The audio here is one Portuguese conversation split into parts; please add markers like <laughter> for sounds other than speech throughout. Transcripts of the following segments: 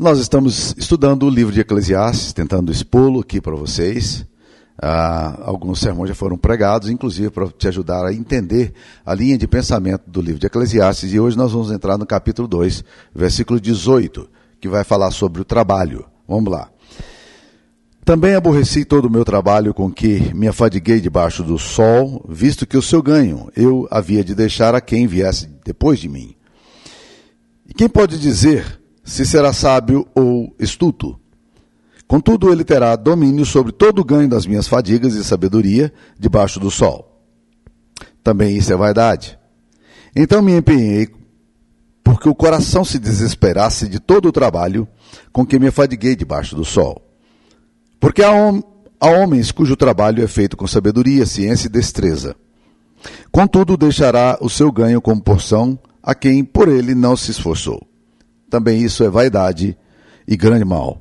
Nós estamos estudando o livro de Eclesiastes, tentando expô-lo aqui para vocês. Ah, alguns sermões já foram pregados, inclusive para te ajudar a entender a linha de pensamento do livro de Eclesiastes. E hoje nós vamos entrar no capítulo 2, versículo 18, que vai falar sobre o trabalho. Vamos lá. Também aborreci todo o meu trabalho com que me afadiguei debaixo do sol, visto que o seu ganho eu havia de deixar a quem viesse depois de mim. E quem pode dizer se será sábio ou estuto. Contudo, ele terá domínio sobre todo o ganho das minhas fadigas e sabedoria debaixo do sol. Também isso é vaidade. Então me empenhei, porque o coração se desesperasse de todo o trabalho com que me afadiguei debaixo do sol. Porque há, hom há homens cujo trabalho é feito com sabedoria, ciência e destreza. Contudo, deixará o seu ganho como porção a quem por ele não se esforçou também isso é vaidade e grande mal.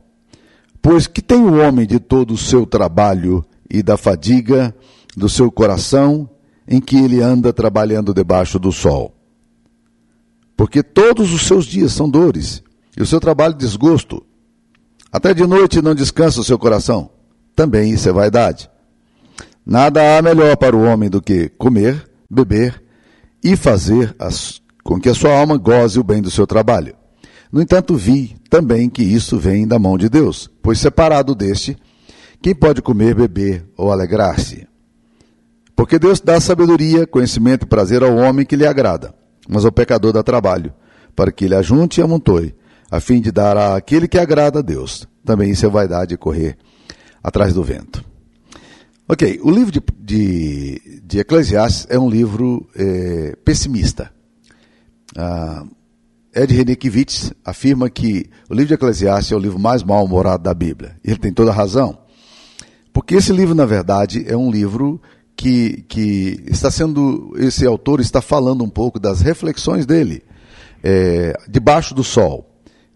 Pois que tem o homem de todo o seu trabalho e da fadiga do seu coração em que ele anda trabalhando debaixo do sol? Porque todos os seus dias são dores, e o seu trabalho desgosto. Até de noite não descansa o seu coração. Também isso é vaidade. Nada há melhor para o homem do que comer, beber e fazer as, com que a sua alma goze o bem do seu trabalho. No entanto, vi também que isso vem da mão de Deus, pois separado deste, quem pode comer, beber ou alegrar-se? Porque Deus dá sabedoria, conhecimento e prazer ao homem que lhe agrada, mas ao pecador dá trabalho, para que ele ajunte e amontoe, a fim de dar àquele que agrada a Deus. Também isso é vaidade correr atrás do vento. Ok, o livro de, de, de Eclesiastes é um livro é, pessimista. Ah, Ed Renekiewicz afirma que o livro de Eclesiastes é o livro mais mal-humorado da Bíblia. Ele tem toda a razão. Porque esse livro, na verdade, é um livro que, que está sendo, esse autor está falando um pouco das reflexões dele, é, debaixo do sol.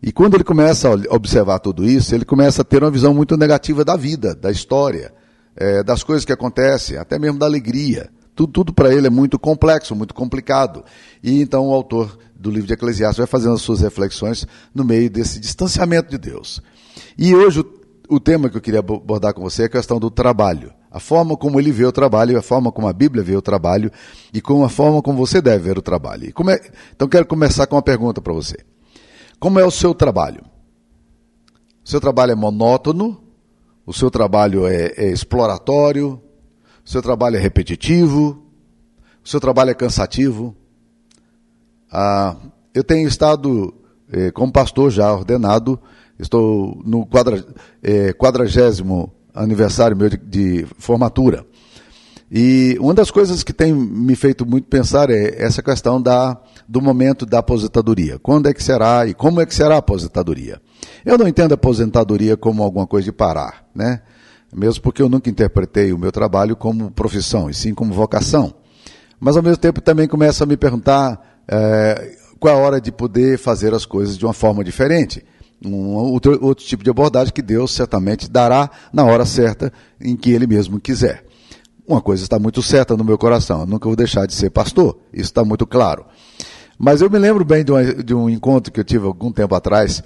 E quando ele começa a observar tudo isso, ele começa a ter uma visão muito negativa da vida, da história, é, das coisas que acontecem, até mesmo da alegria. Tudo, tudo para ele é muito complexo, muito complicado. E então o autor do livro de Eclesiastes vai fazendo as suas reflexões no meio desse distanciamento de Deus. E hoje o, o tema que eu queria abordar com você é a questão do trabalho. A forma como ele vê o trabalho, a forma como a Bíblia vê o trabalho e com a forma como você deve ver o trabalho. É, então quero começar com uma pergunta para você. Como é o seu trabalho? O seu trabalho é monótono? O seu trabalho é, é exploratório? O seu trabalho é repetitivo? O seu trabalho é cansativo? Ah, eu tenho estado eh, como pastor já ordenado, estou no quadra, eh, quadragésimo aniversário meu de, de, formatura. E uma das coisas que tem me feito muito pensar é essa questão da, do momento da aposentadoria. Quando é que será e como é que será a aposentadoria? Eu não entendo a aposentadoria como alguma coisa de parar, né? Mesmo porque eu nunca interpretei o meu trabalho como profissão, e sim como vocação. Mas ao mesmo tempo também começo a me perguntar é, qual é a hora de poder fazer as coisas de uma forma diferente. Um outro, outro tipo de abordagem que Deus certamente dará na hora certa em que Ele mesmo quiser. Uma coisa está muito certa no meu coração, eu nunca vou deixar de ser pastor, isso está muito claro. Mas eu me lembro bem de, de um encontro que eu tive algum tempo atrás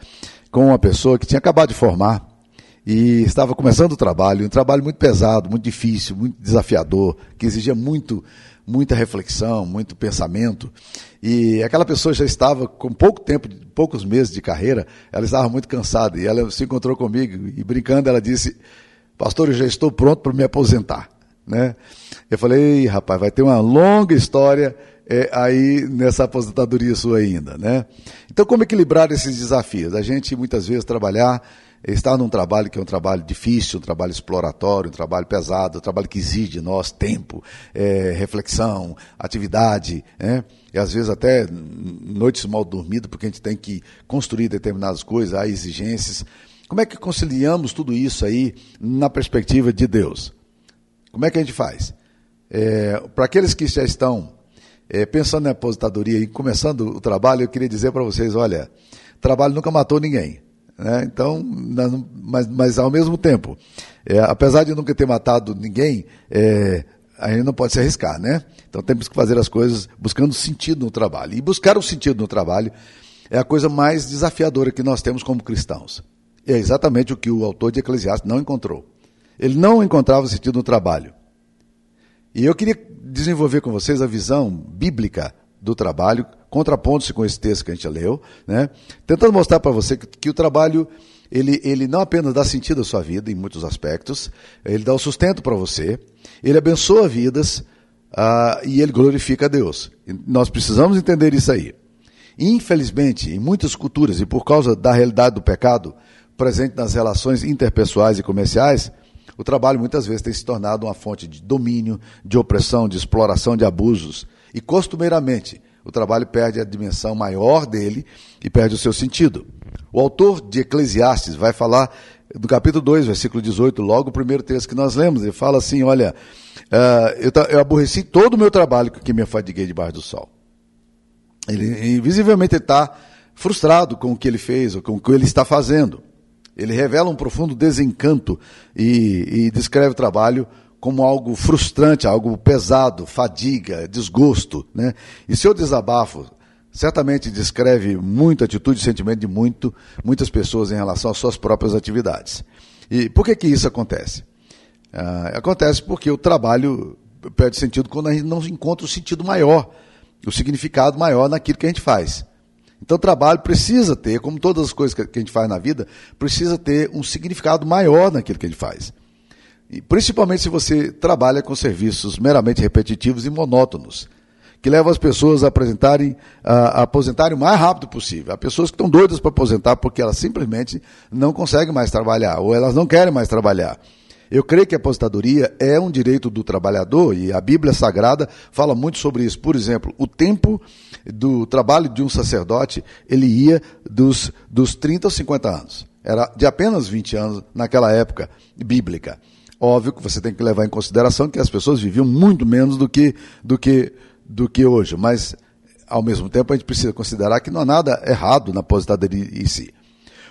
com uma pessoa que tinha acabado de formar e estava começando o trabalho, um trabalho muito pesado, muito difícil, muito desafiador, que exigia muito, muita reflexão, muito pensamento. E aquela pessoa já estava com pouco tempo, poucos meses de carreira, ela estava muito cansada. E ela se encontrou comigo e brincando, ela disse: Pastor, eu já estou pronto para me aposentar. Né? Eu falei: rapaz, vai ter uma longa história é, aí nessa aposentadoria sua ainda. Né? Então, como equilibrar esses desafios? A gente muitas vezes trabalhar estar num trabalho que é um trabalho difícil, um trabalho exploratório, um trabalho pesado, um trabalho que exige de nós tempo, é, reflexão, atividade, né? e às vezes até noites mal dormidas, porque a gente tem que construir determinadas coisas, há exigências. Como é que conciliamos tudo isso aí na perspectiva de Deus? Como é que a gente faz? É, Para aqueles que já estão é, pensando em aposentadoria e começando o trabalho, eu queria dizer para vocês, olha, trabalho nunca matou ninguém. Né? Então, mas, mas ao mesmo tempo, é, apesar de nunca ter matado ninguém, é, a gente não pode se arriscar, né? Então temos que fazer as coisas buscando sentido no trabalho. E buscar o sentido no trabalho é a coisa mais desafiadora que nós temos como cristãos. É exatamente o que o autor de Eclesiastes não encontrou. Ele não encontrava sentido no trabalho. E eu queria desenvolver com vocês a visão bíblica do trabalho, contrapondo-se com esse texto que a gente leu, né? tentando mostrar para você que, que, o trabalho ele, ele não apenas dá sentido à sua vida em muitos aspectos, ele dá o sustento para você, ele abençoa vidas uh, e ele glorifica a Deus. Nós precisamos entender isso aí. Infelizmente, em muitas culturas, e por causa da realidade do pecado presente nas relações interpessoais e comerciais, o trabalho muitas vezes tem se tornado uma fonte de domínio, de opressão, de exploração, de abusos. E costumeiramente, o trabalho perde a dimensão maior dele e perde o seu sentido. O autor de Eclesiastes vai falar do capítulo 2, versículo 18, logo o primeiro texto que nós lemos. Ele fala assim: Olha, eu, eu, aborreci todo o meu trabalho que me afadiguei debaixo do sol. Ele, invisivelmente, está frustrado com o que ele fez, ou com o que ele está fazendo. Ele revela um profundo desencanto e, e descreve o trabalho como algo frustrante, algo pesado, fadiga, desgosto. Né? E seu desabafo certamente descreve muita atitude e sentimento de muito, muitas pessoas em relação às suas próprias atividades. E por que, que isso acontece? Ah, acontece porque o trabalho perde sentido quando a gente não encontra o sentido maior o significado maior naquilo que a gente faz. Então, o trabalho precisa ter, como todas as coisas que a gente faz na vida, precisa ter um significado maior naquilo que a gente faz. E principalmente se você trabalha com serviços meramente repetitivos e monótonos, que levam as pessoas a apresentarem, a, a aposentarem o mais rápido possível. Há pessoas que estão doidas para aposentar porque elas simplesmente não conseguem mais trabalhar, ou elas não querem mais trabalhar. Eu creio que a aposentadoria é um direito do trabalhador e a Bíblia Sagrada fala muito sobre isso. Por exemplo, o tempo do trabalho de um sacerdote, ele ia dos, dos 30 aos 50 anos. Era de apenas 20 anos naquela época bíblica. Óbvio que você tem que levar em consideração que as pessoas viviam muito menos do que, do que, do que hoje, mas ao mesmo tempo a gente precisa considerar que não há nada errado na aposentadoria em si.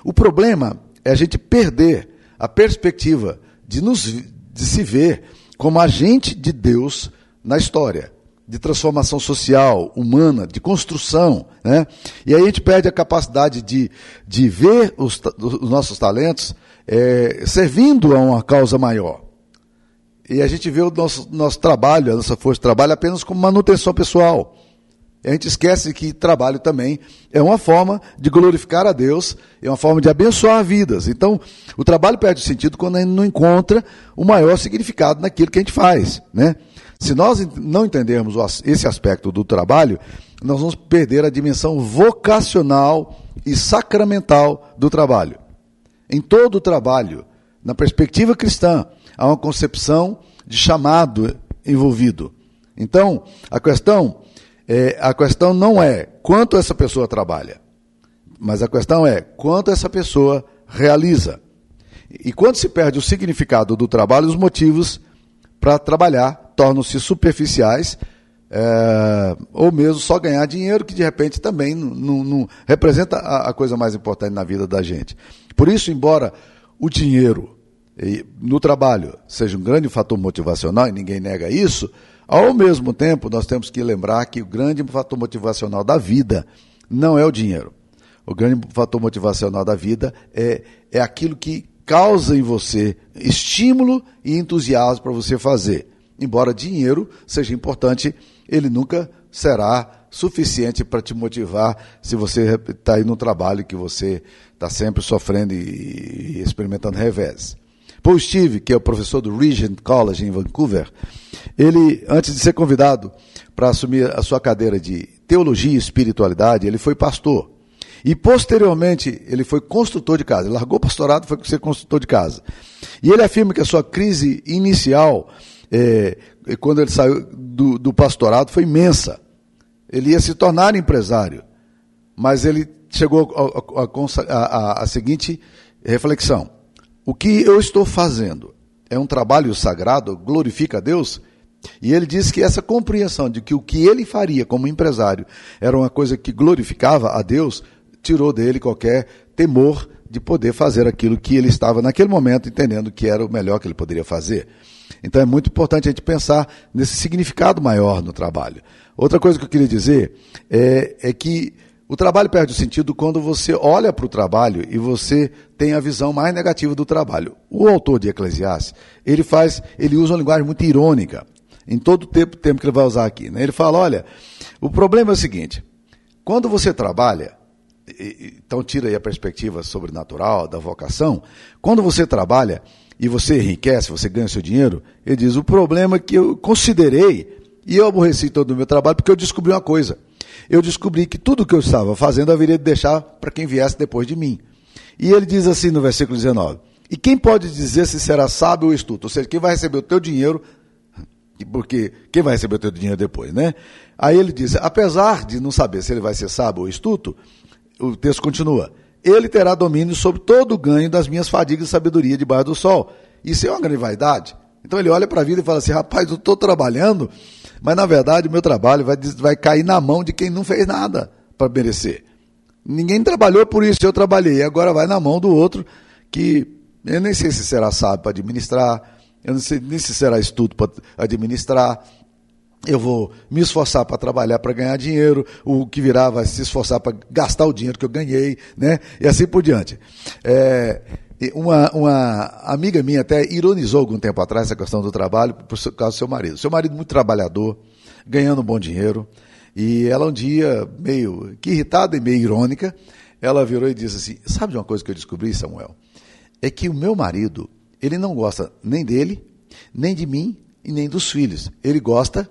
O problema é a gente perder a perspectiva de, nos, de se ver como agente de Deus na história, de transformação social, humana, de construção. Né? E aí a gente perde a capacidade de, de ver os, os nossos talentos é, servindo a uma causa maior. E a gente vê o nosso, nosso trabalho, a nossa força de trabalho apenas como manutenção pessoal. A gente esquece que trabalho também é uma forma de glorificar a Deus, é uma forma de abençoar vidas. Então, o trabalho perde sentido quando a gente não encontra o maior significado naquilo que a gente faz. Né? Se nós não entendermos esse aspecto do trabalho, nós vamos perder a dimensão vocacional e sacramental do trabalho. Em todo o trabalho, na perspectiva cristã, há uma concepção de chamado envolvido. Então, a questão é, a questão não é quanto essa pessoa trabalha, mas a questão é quanto essa pessoa realiza. E quando se perde o significado do trabalho, os motivos para trabalhar tornam-se superficiais, é, ou mesmo só ganhar dinheiro, que de repente também não, representa a, a, coisa mais importante na vida da gente. Por isso, embora o dinheiro no trabalho seja um grande fator motivacional, e ninguém nega isso, ao mesmo tempo, nós temos que lembrar que o grande fator motivacional da vida não é o dinheiro. O grande fator motivacional da vida é, é aquilo que causa em você estímulo e entusiasmo para você fazer. Embora dinheiro seja importante, ele nunca será suficiente para te motivar se você está aí no trabalho que você está sempre sofrendo e experimentando revés. Paul Steve, que é o professor do Regent College em Vancouver, ele, antes de ser convidado para assumir a sua cadeira de teologia e espiritualidade, ele foi pastor. E posteriormente ele foi construtor de casa. Ele largou o pastorado e foi ser construtor de casa. E ele afirma que a sua crise inicial, é, quando ele saiu do, do pastorado, foi imensa. Ele ia se tornar empresário. Mas ele chegou à seguinte reflexão: o que eu estou fazendo é um trabalho sagrado, glorifica a Deus? E ele diz que essa compreensão de que o que ele faria como empresário era uma coisa que glorificava a Deus, tirou dele qualquer temor de poder fazer aquilo que ele estava naquele momento entendendo que era o melhor que ele poderia fazer. Então é muito importante a gente pensar nesse significado maior no trabalho. Outra coisa que eu queria dizer é, é que O trabalho perde o sentido quando você olha para o trabalho e você tem a visão mais negativa do trabalho. O autor de Eclesiastes, ele faz, ele usa uma linguagem muito irônica em todo o tempo, tempo que ele vai usar aqui. Né? Ele fala, olha, o problema é o seguinte, quando você trabalha, então tira aí a perspectiva sobrenatural da vocação, quando você trabalha e você enriquece, você ganha seu dinheiro, ele diz, o problema é que eu considerei e eu aborreci todo o meu trabalho porque eu descobri uma coisa eu descobri que tudo o que eu estava fazendo haveria de deixar para quem viesse depois de mim. E ele diz assim no versículo 19: E quem pode dizer se será sábio ou estúpido? Ou seja, quem vai receber o teu dinheiro, porque quem vai receber o teu dinheiro depois, né? Aí ele diz: apesar de não saber se ele vai ser sábio ou estúpido, o texto continua: ele terá domínio sobre todo o ganho das minhas fadigas e sabedoria debaixo do sol. Isso é uma grande vaidade. Então ele olha para a vida e fala assim: rapaz, eu estou trabalhando mas na verdade o meu trabalho vai, vai cair na mão de quem não fez nada para merecer. Ninguém trabalhou por isso, eu trabalhei. Agora vai na mão do outro que eu nem sei se será sábio para administrar, eu não sei nem se será estudo para administrar. Eu vou me esforçar para trabalhar para ganhar dinheiro, o que virá vai se esforçar para gastar o dinheiro que eu ganhei, né? E assim por diante. É, uma, uma amiga minha até ironizou algum tempo atrás essa questão do trabalho por causa do seu marido. Seu marido muito trabalhador, ganhando bom dinheiro, e ela um dia, meio que irritada e meio irônica, ela virou e disse assim: Sabe de uma coisa que eu descobri, Samuel? É que o meu marido, ele não gosta nem dele, nem de mim e nem dos filhos. Ele gosta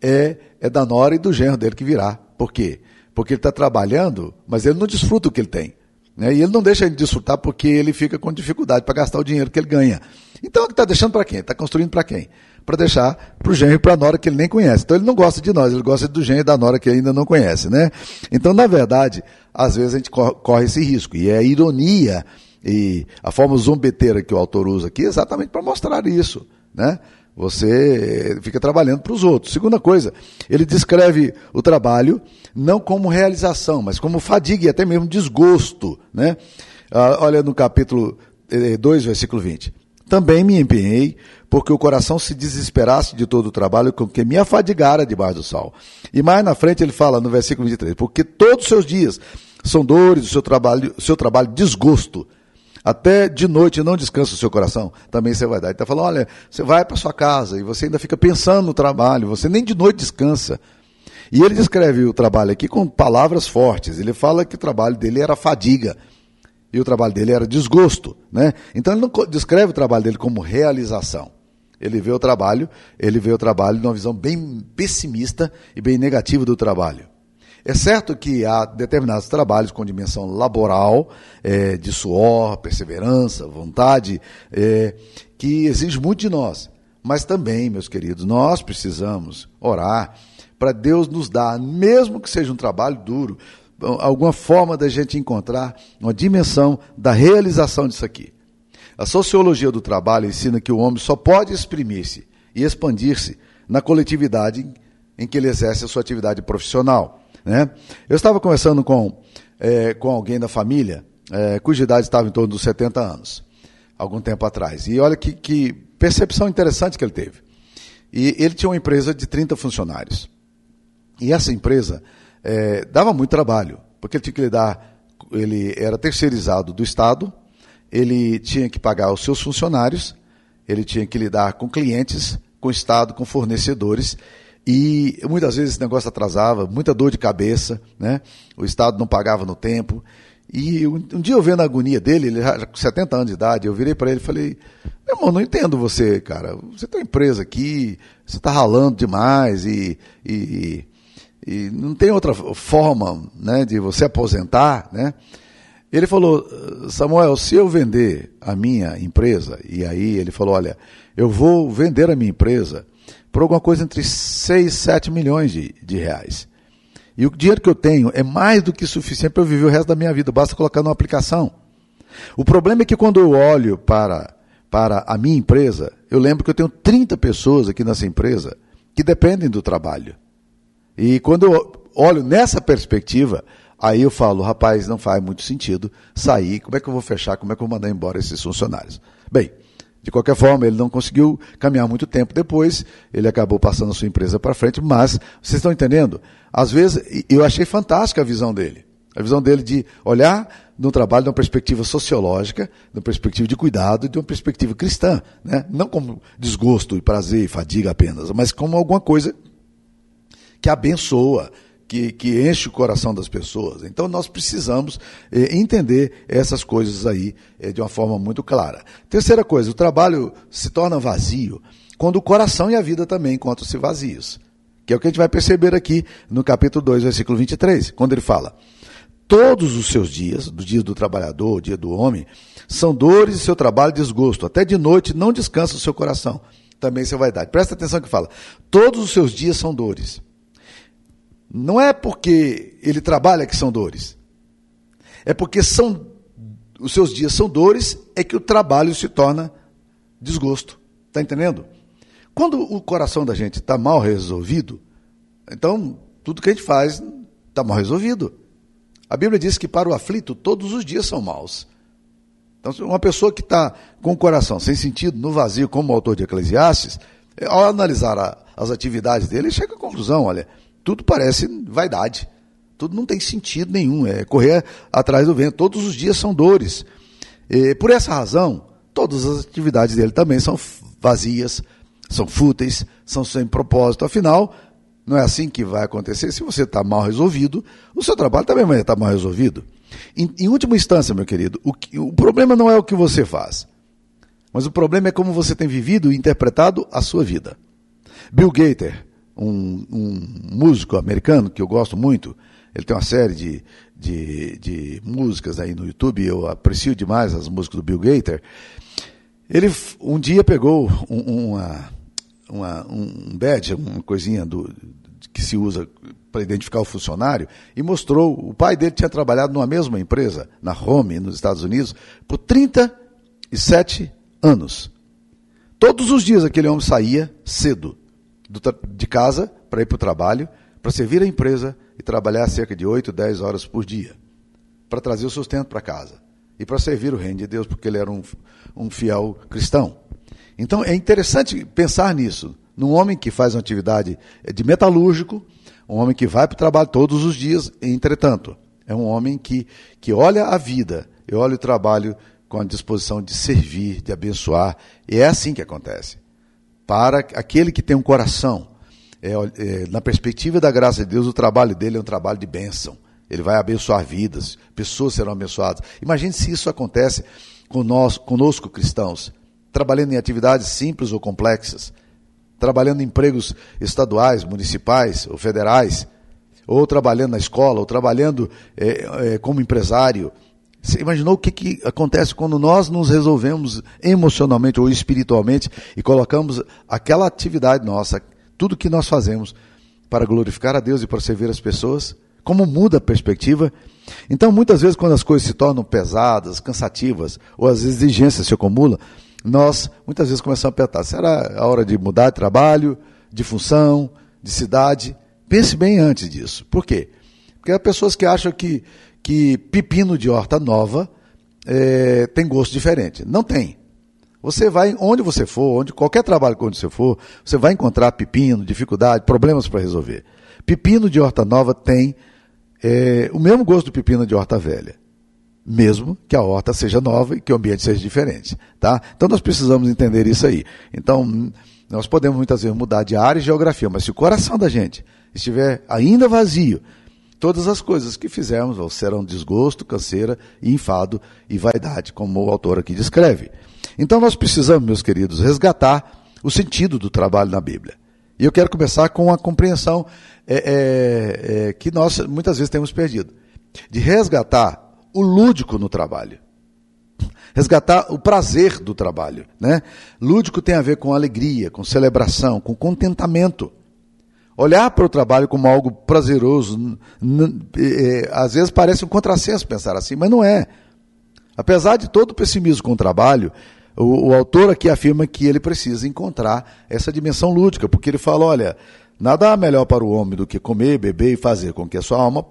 é, é da nora e do genro dele que virá. Por quê? Porque ele está trabalhando, mas ele não desfruta o que ele tem. Né? E ele não deixa ele desfrutar porque ele fica com dificuldade para gastar o dinheiro que ele ganha. Então, ele está deixando para quem? Está construindo para quem? Para deixar para o genro e para a nora que ele nem conhece. Então, ele não gosta de nós, ele gosta do genro e da nora que ainda não conhece. Né? Então, na verdade, às vezes a gente corre esse risco. E é a ironia e a forma zombeteira que o autor usa aqui é exatamente para mostrar isso. Né? Você fica trabalhando para os outros. Segunda coisa, ele descreve o trabalho não como realização, mas como fadiga e até mesmo desgosto. Né? Ah, olha no capítulo 2, eh, versículo 20. Também me empenhei, porque o coração se desesperasse de todo o trabalho com que me afadigara debaixo do sol. E mais na frente ele fala no versículo 23, porque todos os seus dias são dores, o seu trabalho, seu trabalho desgosto. Até de noite não descansa o seu coração, também você vai dar. Ele está falando, olha, você vai para sua casa e você ainda fica pensando no trabalho, você nem de noite descansa. E ele descreve o trabalho aqui com palavras fortes. Ele fala que o trabalho dele era fadiga e o trabalho dele era desgosto, né? Então ele não descreve o trabalho dele como realização. Ele vê o trabalho, ele vê o trabalho numa visão bem pessimista e bem negativa do trabalho. É certo que há determinados trabalhos com dimensão laboral, é, de suor, perseverança, vontade, é, que exige muito de nós. Mas também, meus queridos, nós precisamos orar para Deus nos dar, mesmo que seja um trabalho duro, alguma forma da gente encontrar uma dimensão da realização disso aqui. A sociologia do trabalho ensina que o homem só pode exprimir-se e expandir-se na coletividade em que ele exerce a sua atividade profissional. Né? Eu estava conversando com, é, com alguém da família, é, cuja idade estava em torno dos 70 anos, algum tempo atrás. E olha que, que percepção interessante que ele teve. E ele tinha uma empresa de 30 funcionários. E essa empresa é, dava muito trabalho, porque ele tinha que lidar, ele era terceirizado do Estado, ele tinha que pagar os seus funcionários, ele tinha que lidar com clientes, com o Estado, com fornecedores, e muitas vezes esse negócio atrasava, muita dor de cabeça, né? O Estado não pagava no tempo. E um, um dia eu vendo a agonia dele, ele já com 70 anos de idade, eu virei para ele e falei: Meu irmão, não entendo você, cara. Você tem uma empresa aqui, você está ralando demais e, e, e, não tem outra forma né, de você aposentar, né? Ele falou: Samuel, se eu vender a minha empresa, e aí ele falou: Olha, eu vou vender a minha empresa por alguma coisa entre 6 e 7 milhões de, de reais. E o dinheiro que eu tenho é mais do que suficiente para eu viver o resto da minha vida, basta colocar numa aplicação. O problema é que quando eu olho para, para a minha empresa, eu lembro que eu tenho 30 pessoas aqui nessa empresa que dependem do trabalho. E quando eu olho nessa perspectiva, aí eu falo, rapaz, não faz muito sentido sair, como é que eu vou fechar, como é que eu vou mandar embora esses funcionários? Bem, de qualquer forma, ele não conseguiu caminhar muito tempo depois, ele acabou passando a sua empresa para frente, mas vocês estão entendendo? Às vezes, eu achei fantástica a visão dele. A visão dele de olhar no trabalho de uma perspectiva sociológica, de uma perspectiva de cuidado, de uma perspectiva cristã. Né? Não como desgosto e prazer e fadiga apenas, mas como alguma coisa que abençoa, que, que enche o coração das pessoas. Então nós precisamos eh, entender essas coisas aí eh, de uma forma muito clara. Terceira coisa, o trabalho se torna vazio quando o coração e a vida também encontram-se vazios. Que é o que a gente vai perceber aqui no capítulo 2, versículo 23, quando ele fala: Todos os seus dias, do dia do trabalhador, o dia do homem, são dores e seu trabalho desgosto. Até de noite não descansa o seu coração. Também seu vaidade. Presta atenção que fala: Todos os seus dias são dores. Não é porque ele trabalha que são dores. É porque são os seus dias são dores, é que o trabalho se torna desgosto. Está entendendo? Quando o coração da gente está mal resolvido, então tudo que a gente faz está mal resolvido. A Bíblia diz que para o aflito todos os dias são maus. Então, uma pessoa que está com o coração sem sentido, no vazio, como o autor de Eclesiastes, ao analisar a, as atividades dele, ele chega à conclusão: olha, tudo parece vaidade. Tudo não tem sentido nenhum, é correr atrás do vento. Todos os dias são dores. E, por essa razão, todas as atividades dele também são vazias, são fúteis, são sem propósito. Afinal, não é assim que vai acontecer. Se você está mal resolvido, o seu trabalho também vai estar mal resolvido. Em, em última instância, meu querido, o, o problema não é o que você faz, mas o problema é como você tem vivido e interpretado a sua vida. Bill Gates, um, um, músico americano que eu gosto muito. Ele tem uma série de, de, de músicas aí no YouTube, eu aprecio demais as músicas do Bill Gator. Ele um dia pegou um, uma, uma, um badge, uma coisinha do, que se usa para identificar o funcionário, e mostrou, o pai dele tinha trabalhado numa mesma empresa, na Home, nos Estados Unidos, por 37 anos. Todos os dias aquele homem saía cedo de casa para ir para o trabalho, para servir a empresa e trabalhar cerca de 8, 10 horas por dia, para trazer o sustento para casa e para servir o reino de Deus, porque ele era um, um fiel cristão. Então é interessante pensar nisso, num homem que faz uma atividade de metalúrgico, um homem que vai para o trabalho todos os dias, entretanto, é um homem que, que olha a vida e olha o trabalho com a disposição de servir, de abençoar, e é assim que acontece para aquele que tem um coração. É, é, na perspectiva da graça de Deus, o trabalho dele é um trabalho de bênção. Ele vai abençoar vidas, pessoas serão abençoadas. Imagine se isso acontece com nós, conosco cristãos, trabalhando em atividades simples ou complexas, trabalhando em empregos estaduais, municipais ou federais, ou trabalhando na escola, ou trabalhando é, é como empresário, você imaginou o que, que acontece quando nós nos resolvemos emocionalmente ou espiritualmente e colocamos aquela atividade nossa, tudo que nós fazemos para glorificar a Deus e para servir as pessoas? Como muda a perspectiva? Então, muitas vezes, quando as coisas se tornam pesadas, cansativas, ou as exigências se acumulam, nós muitas vezes começamos a pensar: será a hora de mudar de trabalho, de função, de cidade? Pense bem antes disso. Por quê? Porque há pessoas que acham que que pepino de horta nova é, tem gosto diferente. Não tem. Você vai, onde você for, onde qualquer trabalho onde você for, você vai encontrar pepino, dificuldade, problemas para resolver. Pepino de horta nova tem é, o mesmo gosto do pepino de horta velha. Mesmo que a horta seja nova e que o ambiente seja diferente. Tá? Então nós precisamos entender isso aí. Então, nós podemos muitas vezes mudar de área e geografia, mas se o coração da gente estiver ainda vazio, Todas as coisas que fizermos serão desgosto, canseira, enfado e vaidade, como o autor aqui descreve. Então nós precisamos, meus queridos, resgatar o sentido do trabalho na Bíblia. E eu quero começar com a compreensão é, é, é, que nós muitas vezes temos perdido, de resgatar o lúdico no trabalho. Resgatar o prazer do trabalho. Né? Lúdico tem a ver com alegria, com celebração, com contentamento. Olhar para o trabalho como algo prazeroso, às vezes parece um contrassenso pensar assim, mas não é. Apesar de todo o pessimismo com o trabalho, o, o, autor aqui afirma que ele precisa encontrar essa dimensão lúdica, porque ele fala: olha, nada há melhor para o homem do que comer, beber e fazer com que a sua alma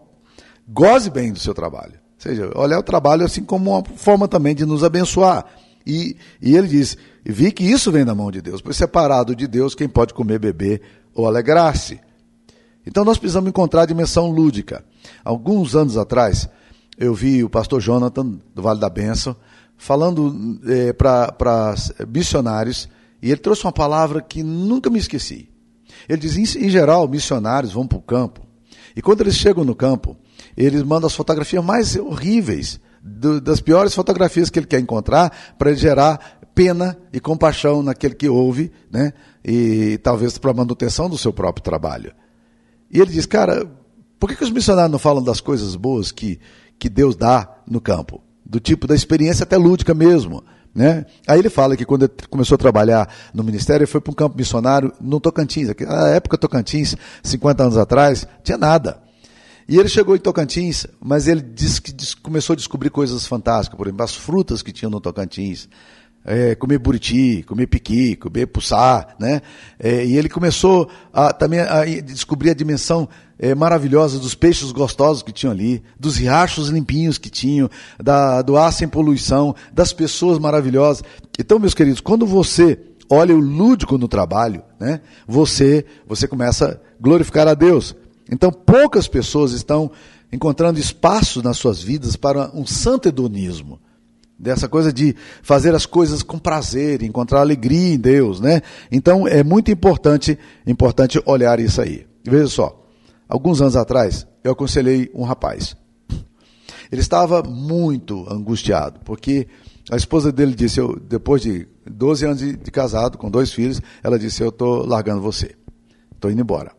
goze bem do seu trabalho. Ou seja, olhar o trabalho assim como uma forma também de nos abençoar. E, e ele diz: vi que isso vem da mão de Deus, pois separado de Deus, quem pode comer, beber ou alegrar-se. Então nós precisamos encontrar a dimensão lúdica. Alguns anos atrás, eu vi o pastor Jonathan, do Vale da Benção, falando é, para missionários, e ele trouxe uma palavra que nunca me esqueci. Ele diz: em, geral, missionários vão para o campo, e quando eles chegam no campo, eles mandam as fotografias mais horríveis, do, das piores fotografias que ele quer encontrar, para gerar pena e compaixão naquele que ouve, né? E talvez para a manutenção do seu próprio trabalho. E ele diz, cara, por que, que os missionários não falam das coisas boas que, que Deus dá no campo? Do tipo da experiência até lúdica mesmo. Né? Aí ele fala que quando ele começou a trabalhar no ministério, ele foi para um campo missionário no Tocantins. Na época Tocantins, 50 anos atrás, tinha nada. E ele chegou em Tocantins, mas ele disse que começou a descobrir coisas fantásticas, por exemplo, as frutas que tinham no Tocantins, é, comer buriti, comer piqui, comer puçá, né? É, e ele começou a, também a descobrir a dimensão é, maravilhosa dos peixes gostosos que tinham ali, dos riachos limpinhos que tinham, da, do ar sem poluição, das pessoas maravilhosas. Então, meus queridos, quando você olha o lúdico no trabalho, né? Você, você começa a glorificar a Deus. Então, poucas pessoas estão encontrando espaço nas suas vidas para um santo hedonismo dessa coisa de fazer as coisas com prazer, encontrar alegria em Deus, né? Então é muito importante, importante olhar isso aí. Veja só, alguns anos atrás eu aconselhei um rapaz. Ele estava muito angustiado, porque a esposa dele disse, eu, depois de 12 anos de, de casado, com dois filhos, ela disse, eu estou largando você, estou indo embora.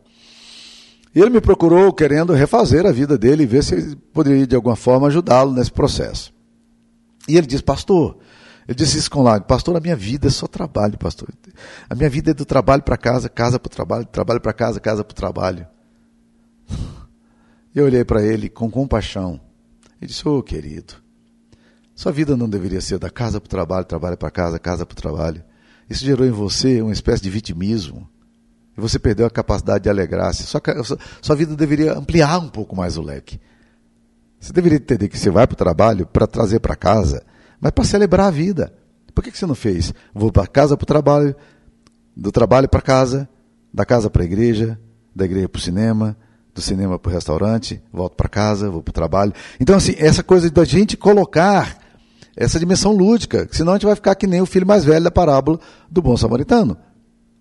E ele me procurou querendo refazer a vida dele e ver se poderia de alguma forma ajudá-lo nesse processo. E ele diz, pastor, ele disse isso com lágrimas, pastor, a minha vida é só trabalho, pastor. A minha vida é do trabalho para casa, casa para o trabalho, trabalho para casa, casa para o trabalho. Eu olhei para ele com compaixão. Ele disse, ô oh, querido, sua vida não deveria ser da casa para o trabalho, trabalho para casa, casa para o trabalho. Isso gerou em você uma espécie de vitimismo. E você perdeu a capacidade de alegrar-se. Sua, sua vida deveria ampliar um pouco mais o leque. Você deveria entender que você vai para o trabalho para trazer para casa, mas para celebrar a vida. Por que, que você não fez? Vou para casa para o trabalho, do trabalho para casa, da casa para a igreja, da igreja para o cinema, do cinema para o restaurante, volto para casa, vou para o trabalho. Então, assim, essa coisa da gente colocar essa dimensão lúdica, senão a gente vai ficar que nem o filho mais velho da parábola do bom samaritano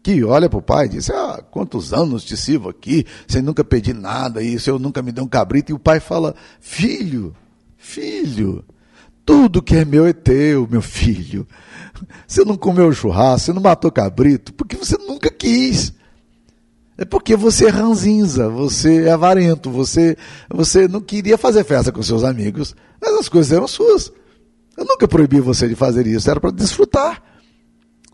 que olha para o pai e diz: Ah, quantos anos te sirvo aqui, sem nunca pedir nada, e o senhor nunca me deu um cabrito. E o pai fala: Filho, filho, tudo que é meu é teu, meu filho. Você não comeu churrasco, você não matou cabrito, porque você nunca quis. É porque você é ranzinza, você é avarento, você, você não queria fazer festa com seus amigos, mas as coisas eram suas. Eu nunca proibi você de fazer isso, era para desfrutar.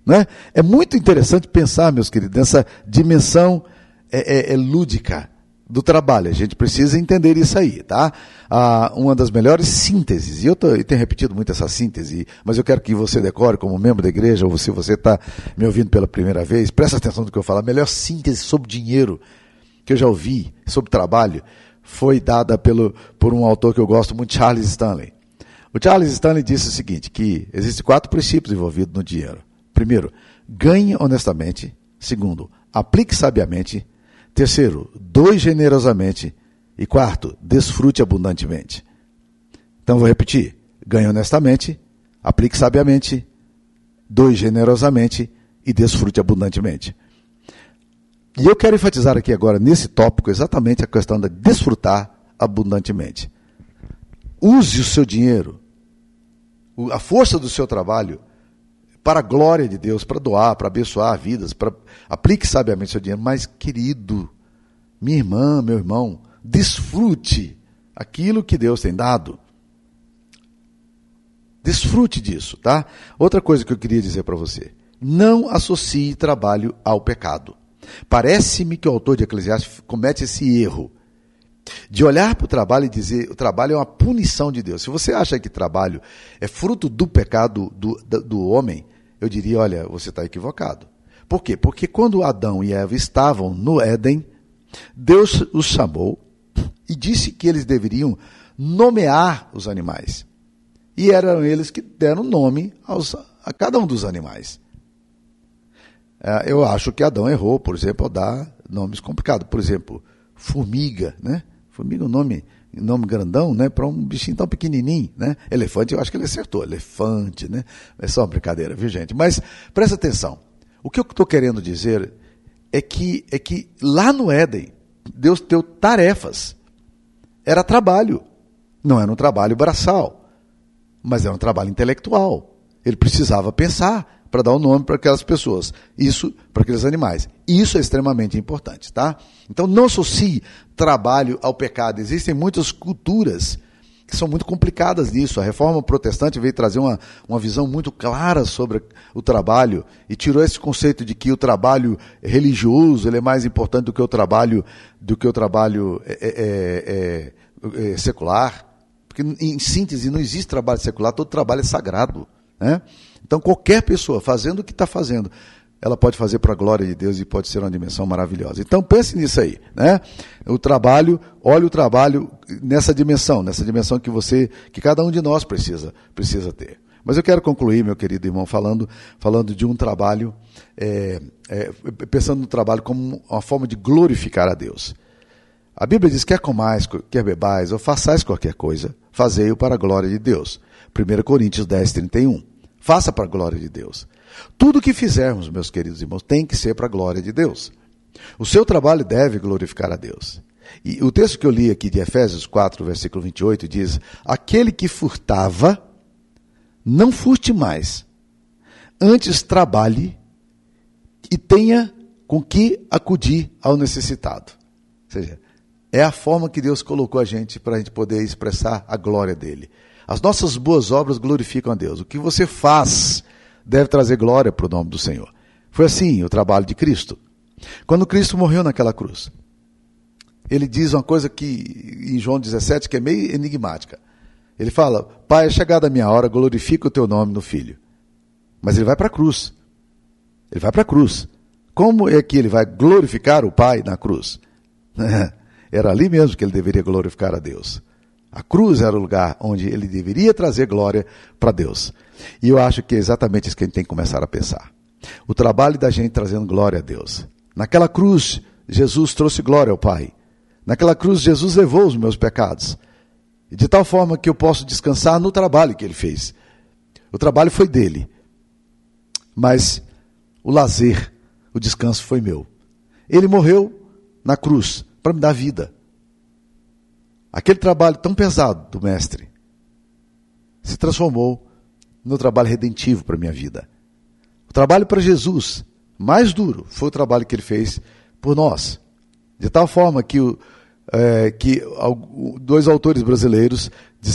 Né? É muito interessante pensar, meus queridos, nessa dimensão é, é, é lúdica do trabalho. A gente precisa entender isso aí, tá? Ah, uma das melhores sínteses, e eu, tô, eu, tenho repetido muito essa síntese, mas eu quero que você decore como membro da igreja, ou se você está me ouvindo pela primeira vez, presta atenção no que eu falo. A melhor síntese sobre dinheiro que eu já ouvi, sobre trabalho, foi dada pelo, por um autor que eu gosto muito, Charles Stanley. O Charles Stanley disse o seguinte, que existem quatro princípios envolvidos no dinheiro. Primeiro, ganhe honestamente. Segundo, aplique sabiamente. Terceiro, doe generosamente. E quarto, desfrute abundantemente. Então vou repetir: ganhe honestamente, aplique sabiamente, doe generosamente e desfrute abundantemente. E eu quero enfatizar aqui agora, nesse tópico, exatamente a questão de desfrutar abundantemente. Use o seu dinheiro, a força do seu trabalho para a glória de Deus, para doar, para abençoar vidas, para aplique sabiamente seu dinheiro, mas querido, minha irmã, meu irmão, desfrute aquilo que Deus tem dado. Desfrute disso, tá? Outra coisa que eu queria dizer para você: não associe trabalho ao pecado. Parece-me que o autor de Eclesiastes comete esse erro de olhar para o trabalho e dizer o trabalho é uma punição de Deus. Se você acha que trabalho é fruto do pecado do, do, do homem, eu diria: olha, você está equivocado. Por quê? Porque quando Adão e Eva estavam no Éden, Deus os chamou e disse que eles deveriam nomear os animais. E eram eles que deram nome aos, a cada um dos animais. É, eu acho que Adão errou, por exemplo, ao dar nomes complicados. Por exemplo, formiga, né? Formiga é um nome nome grandão, né, para um bichinho tão pequenininho, né? Elefante, eu acho que ele acertou, elefante, né? É só uma brincadeira, viu, gente? Mas presta atenção. O que eu estou querendo dizer é que é que lá no Éden Deus deu tarefas. Era trabalho. Não era um trabalho braçal, mas era um trabalho intelectual. Ele precisava pensar, para dar o um nome para aquelas pessoas, isso para aqueles animais. Isso é extremamente importante, tá? Então não associe trabalho ao pecado. Existem muitas culturas que são muito complicadas nisso. A reforma protestante veio trazer uma, uma visão muito clara sobre o trabalho e tirou esse conceito de que o trabalho religioso ele é mais importante do que o trabalho do que o trabalho é, é, é, é, é secular. Porque, em síntese, não existe trabalho secular, todo trabalho é sagrado. Né? Então, qualquer pessoa fazendo o que está fazendo, ela pode fazer para a glória de Deus e pode ser uma dimensão maravilhosa. Então, pense nisso aí. Né? O trabalho, olhe o trabalho nessa dimensão, nessa dimensão que você, que cada um de nós precisa, precisa ter. Mas eu quero concluir, meu querido irmão, falando, falando de um trabalho, é, é, pensando no trabalho como uma forma de glorificar a Deus. A Bíblia diz: quer comais, quer bebais, ou façais qualquer coisa, fazei-o para a glória de Deus. 1 Coríntios 10, 31. Faça para a glória de Deus. Tudo que fizermos, meus queridos irmãos, tem que ser para a glória de Deus. O seu trabalho deve glorificar a Deus. E o texto que eu li aqui de Efésios 4, versículo 28 diz: Aquele que furtava, não furte mais. Antes trabalhe e tenha com que acudir ao necessitado. Ou seja, é a forma que Deus colocou a gente para a gente poder expressar a glória dele. As nossas boas obras glorificam a Deus. O que você faz deve trazer glória para o nome do Senhor. Foi assim o trabalho de Cristo. Quando Cristo morreu naquela cruz, ele diz uma coisa que em João 17 que é meio enigmática. Ele fala: Pai, é chegada a minha hora, glorifica o teu nome no filho. Mas ele vai para a cruz. Ele vai para a cruz. Como é que ele vai glorificar o Pai na cruz? <laughs> Era ali mesmo que ele deveria glorificar a Deus. A cruz era o lugar onde ele deveria trazer glória para Deus. E eu acho que é exatamente isso que a gente tem que começar a pensar. O trabalho da gente trazendo glória a Deus. Naquela cruz, Jesus trouxe glória ao Pai. Naquela cruz, Jesus levou os meus pecados. De tal forma que eu posso descansar no trabalho que ele fez. O trabalho foi dele. Mas o lazer, o descanso foi meu. Ele morreu na cruz para me dar vida. Aquele trabalho tão pesado do mestre se transformou no trabalho redentivo para a minha vida. O trabalho para Jesus, mais duro, foi o trabalho que ele fez por nós. De tal forma que, o, é, que dois autores brasileiros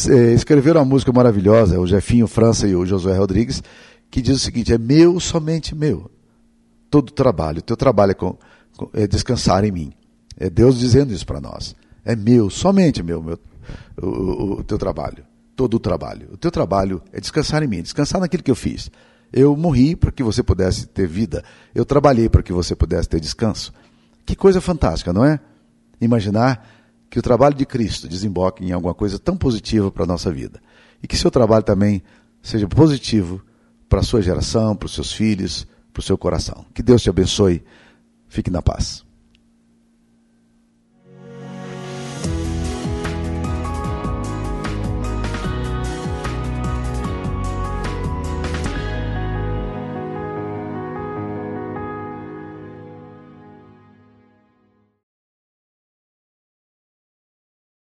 é, escreveram uma música maravilhosa, o Jefinho França e o Josué Rodrigues, que diz o seguinte: é meu, somente meu. Todo trabalho, teu trabalho é, com, é descansar em mim. É Deus dizendo isso para nós. É meu, somente meu, meu o, o, o teu trabalho. Todo o trabalho. O teu trabalho é descansar em mim, descansar naquilo que eu fiz. Eu morri para que você pudesse ter vida. Eu trabalhei para que você pudesse ter descanso. Que coisa fantástica, não é? Imaginar que o trabalho de Cristo desemboque em alguma coisa tão positiva para a nossa vida. E que seu trabalho também seja positivo para a sua geração, para os seus filhos, para o seu coração. Que Deus te abençoe. Fique na paz.